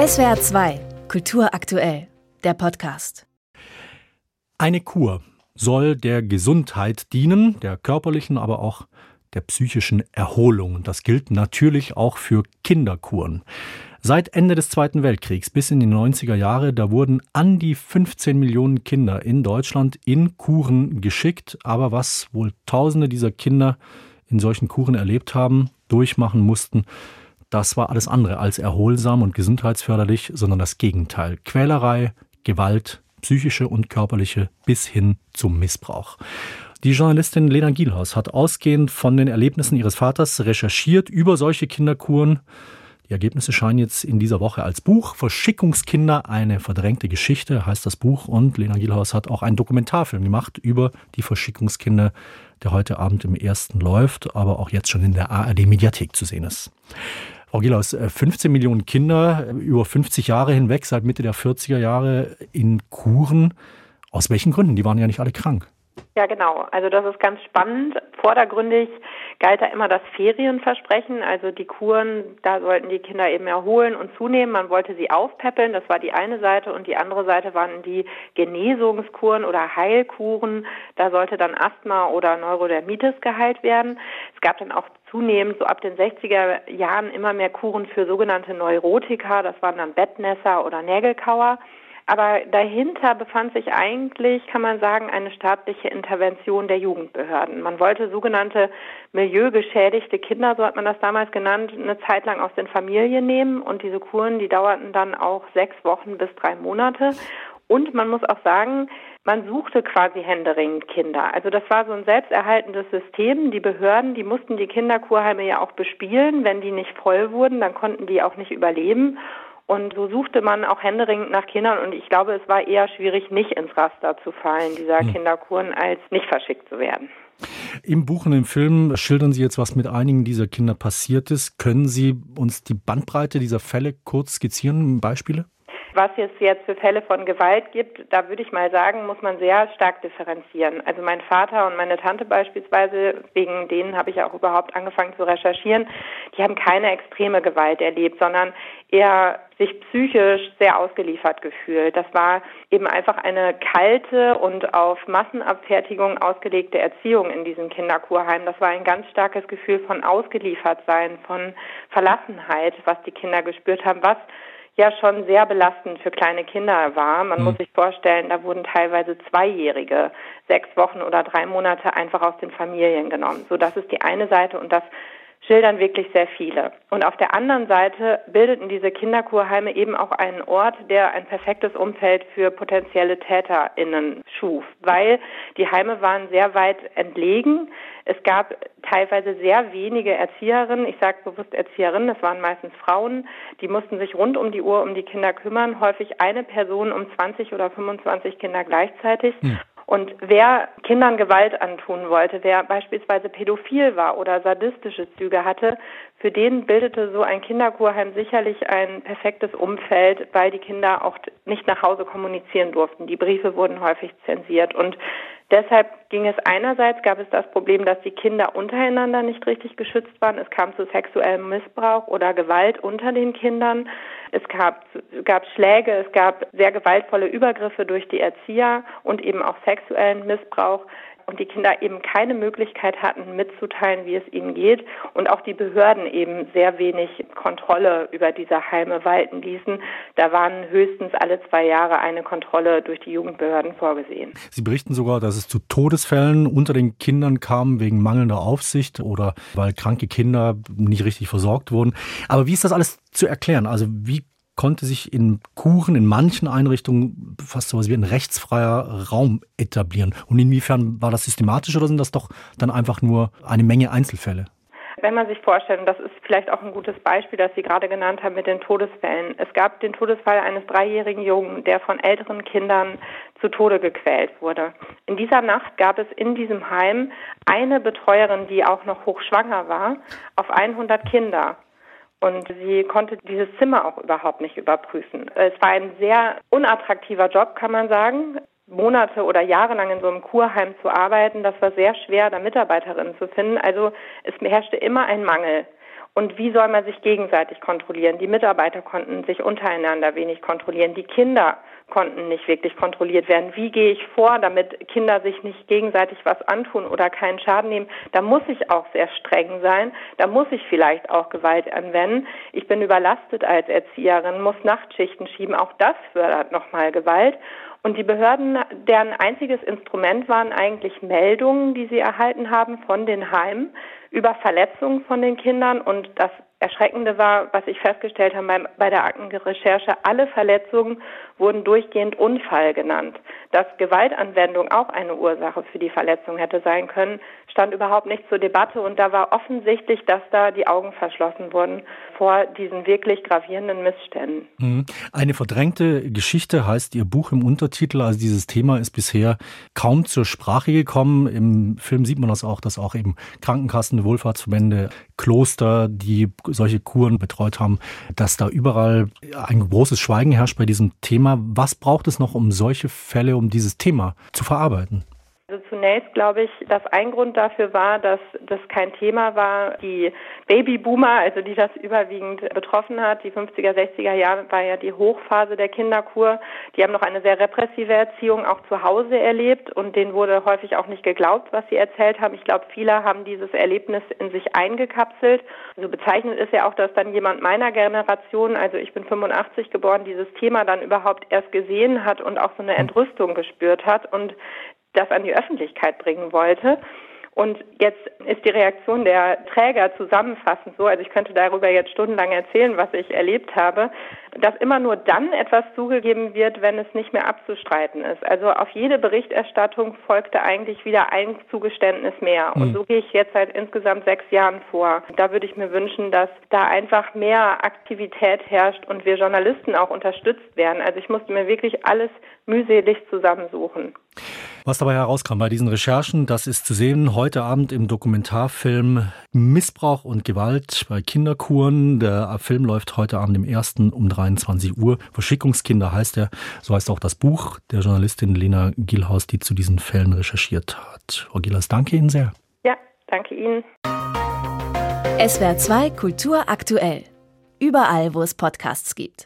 SWR 2, Kultur aktuell, der Podcast. Eine Kur soll der Gesundheit dienen, der körperlichen, aber auch der psychischen Erholung. Das gilt natürlich auch für Kinderkuren. Seit Ende des Zweiten Weltkriegs bis in die 90er Jahre, da wurden an die 15 Millionen Kinder in Deutschland in Kuren geschickt. Aber was wohl Tausende dieser Kinder in solchen Kuren erlebt haben, durchmachen mussten, das war alles andere als erholsam und gesundheitsförderlich, sondern das Gegenteil. Quälerei, Gewalt, psychische und körperliche bis hin zum Missbrauch. Die Journalistin Lena Gielhaus hat ausgehend von den Erlebnissen ihres Vaters recherchiert über solche Kinderkuren. Die Ergebnisse scheinen jetzt in dieser Woche als Buch. Verschickungskinder, eine verdrängte Geschichte heißt das Buch. Und Lena Gielhaus hat auch einen Dokumentarfilm gemacht über die Verschickungskinder, der heute Abend im ersten läuft, aber auch jetzt schon in der ARD-Mediathek zu sehen ist. Frau Gielaus, 15 äh, Millionen Kinder äh, über 50 Jahre hinweg, seit Mitte der 40er Jahre in Kuren. Aus welchen Gründen? Die waren ja nicht alle krank. Ja, genau. Also das ist ganz spannend. Vordergründig galt da immer das Ferienversprechen. Also die Kuren, da sollten die Kinder eben erholen und zunehmen. Man wollte sie aufpäppeln. Das war die eine Seite. Und die andere Seite waren die Genesungskuren oder Heilkuren. Da sollte dann Asthma oder Neurodermitis geheilt werden. Es gab dann auch zunehmend so ab den 60er Jahren immer mehr Kuren für sogenannte Neurotika. Das waren dann Bettnässer oder Nägelkauer. Aber dahinter befand sich eigentlich, kann man sagen, eine staatliche Intervention der Jugendbehörden. Man wollte sogenannte milieugeschädigte Kinder, so hat man das damals genannt, eine Zeit lang aus den Familien nehmen. Und diese Kuren, die dauerten dann auch sechs Wochen bis drei Monate. Und man muss auch sagen, man suchte quasi händeringend Kinder. Also das war so ein selbsterhaltendes System. Die Behörden, die mussten die Kinderkurheime ja auch bespielen. Wenn die nicht voll wurden, dann konnten die auch nicht überleben. Und so suchte man auch händeringend nach Kindern und ich glaube, es war eher schwierig, nicht ins Raster zu fallen, dieser hm. Kinderkuren, als nicht verschickt zu werden. Im Buch und im Film schildern Sie jetzt, was mit einigen dieser Kinder passiert ist. Können Sie uns die Bandbreite dieser Fälle kurz skizzieren, Beispiele? Was es jetzt für Fälle von Gewalt gibt, da würde ich mal sagen, muss man sehr stark differenzieren. Also mein Vater und meine Tante beispielsweise, wegen denen habe ich auch überhaupt angefangen zu recherchieren, die haben keine extreme Gewalt erlebt, sondern eher sich psychisch sehr ausgeliefert gefühlt. Das war eben einfach eine kalte und auf Massenabfertigung ausgelegte Erziehung in diesem Kinderkurheim. Das war ein ganz starkes Gefühl von Ausgeliefertsein, von Verlassenheit, was die Kinder gespürt haben, was ja schon sehr belastend für kleine Kinder war. Man mhm. muss sich vorstellen, da wurden teilweise Zweijährige sechs Wochen oder drei Monate einfach aus den Familien genommen. So, das ist die eine Seite und das schildern wirklich sehr viele. Und auf der anderen Seite bildeten diese Kinderkurheime eben auch einen Ort, der ein perfektes Umfeld für potenzielle TäterInnen schuf, weil die Heime waren sehr weit entlegen. Es gab teilweise sehr wenige Erzieherinnen, ich sage bewusst Erzieherinnen, das waren meistens Frauen, die mussten sich rund um die Uhr um die Kinder kümmern, häufig eine Person um 20 oder 25 Kinder gleichzeitig. Hm. Und wer Kindern Gewalt antun wollte, wer beispielsweise pädophil war oder sadistische Züge hatte, für den bildete so ein Kinderkurheim sicherlich ein perfektes Umfeld, weil die Kinder auch nicht nach Hause kommunizieren durften. Die Briefe wurden häufig zensiert und Deshalb ging es einerseits, gab es das Problem, dass die Kinder untereinander nicht richtig geschützt waren. Es kam zu sexuellem Missbrauch oder Gewalt unter den Kindern. Es gab, gab Schläge, es gab sehr gewaltvolle Übergriffe durch die Erzieher und eben auch sexuellen Missbrauch und die Kinder eben keine Möglichkeit hatten, mitzuteilen, wie es ihnen geht und auch die Behörden eben sehr wenig Kontrolle über diese Heime walten ließen. Da waren höchstens alle zwei Jahre eine Kontrolle durch die Jugendbehörden vorgesehen. Sie berichten sogar, dass es zu Todesfällen unter den Kindern kam wegen mangelnder Aufsicht oder weil kranke Kinder nicht richtig versorgt wurden. Aber wie ist das alles zu erklären? Also wie konnte sich in Kuchen, in manchen Einrichtungen fast so etwas wie ein rechtsfreier Raum etablieren. Und inwiefern war das systematisch oder sind das doch dann einfach nur eine Menge Einzelfälle? Wenn man sich vorstellt, und das ist vielleicht auch ein gutes Beispiel, das Sie gerade genannt haben mit den Todesfällen. Es gab den Todesfall eines dreijährigen Jungen, der von älteren Kindern zu Tode gequält wurde. In dieser Nacht gab es in diesem Heim eine Betreuerin, die auch noch hochschwanger war, auf 100 Kinder. Und sie konnte dieses Zimmer auch überhaupt nicht überprüfen. Es war ein sehr unattraktiver Job, kann man sagen. Monate oder Jahre lang in so einem Kurheim zu arbeiten, das war sehr schwer, da Mitarbeiterinnen zu finden. Also es herrschte immer ein Mangel. Und wie soll man sich gegenseitig kontrollieren? Die Mitarbeiter konnten sich untereinander wenig kontrollieren. Die Kinder konnten nicht wirklich kontrolliert werden. Wie gehe ich vor, damit Kinder sich nicht gegenseitig was antun oder keinen Schaden nehmen? Da muss ich auch sehr streng sein. Da muss ich vielleicht auch Gewalt anwenden. Ich bin überlastet als Erzieherin, muss Nachtschichten schieben. Auch das fördert nochmal Gewalt. Und die Behörden, deren einziges Instrument waren eigentlich Meldungen, die sie erhalten haben von den Heimen über Verletzungen von den Kindern. Und das Erschreckende war, was ich festgestellt habe bei der Aktenrecherche, alle Verletzungen wurden durchgehend Unfall genannt. Dass Gewaltanwendung auch eine Ursache für die Verletzung hätte sein können, stand überhaupt nicht zur Debatte und da war offensichtlich, dass da die Augen verschlossen wurden vor diesen wirklich gravierenden Missständen. Mhm. Eine verdrängte Geschichte heißt Ihr Buch im Untertitel. Also dieses Thema ist bisher kaum zur Sprache gekommen. Im Film sieht man das auch, dass auch eben Krankenkassen, Wohlfahrtsverbände, Kloster, die solche Kuren betreut haben, dass da überall ein großes Schweigen herrscht bei diesem Thema. Was braucht es noch, um solche Fälle, um dieses Thema zu verarbeiten? Zunächst glaube ich, dass ein Grund dafür war, dass das kein Thema war. Die Babyboomer, also die das überwiegend betroffen hat, die 50er, 60er Jahre war ja die Hochphase der Kinderkur. Die haben noch eine sehr repressive Erziehung auch zu Hause erlebt und denen wurde häufig auch nicht geglaubt, was sie erzählt haben. Ich glaube, viele haben dieses Erlebnis in sich eingekapselt. Also bezeichnend ist ja auch, dass dann jemand meiner Generation, also ich bin 85 geboren, dieses Thema dann überhaupt erst gesehen hat und auch so eine Entrüstung gespürt hat und das an die Öffentlichkeit bringen wollte. Und jetzt ist die Reaktion der Träger zusammenfassend so, also ich könnte darüber jetzt stundenlang erzählen, was ich erlebt habe, dass immer nur dann etwas zugegeben wird, wenn es nicht mehr abzustreiten ist. Also auf jede Berichterstattung folgte eigentlich wieder ein Zugeständnis mehr. Und hm. so gehe ich jetzt seit insgesamt sechs Jahren vor. Da würde ich mir wünschen, dass da einfach mehr Aktivität herrscht und wir Journalisten auch unterstützt werden. Also ich musste mir wirklich alles mühselig zusammensuchen. Was dabei herauskam bei diesen Recherchen, das ist zu sehen heute Abend im Dokumentarfilm Missbrauch und Gewalt bei Kinderkuren. Der Film läuft heute Abend im ersten um 23 Uhr. Verschickungskinder heißt er. So heißt auch das Buch der Journalistin Lena Gielhaus, die zu diesen Fällen recherchiert hat. Frau Gielhaus, danke Ihnen sehr. Ja, danke Ihnen. SWR 2 Kultur aktuell. Überall, wo es Podcasts gibt.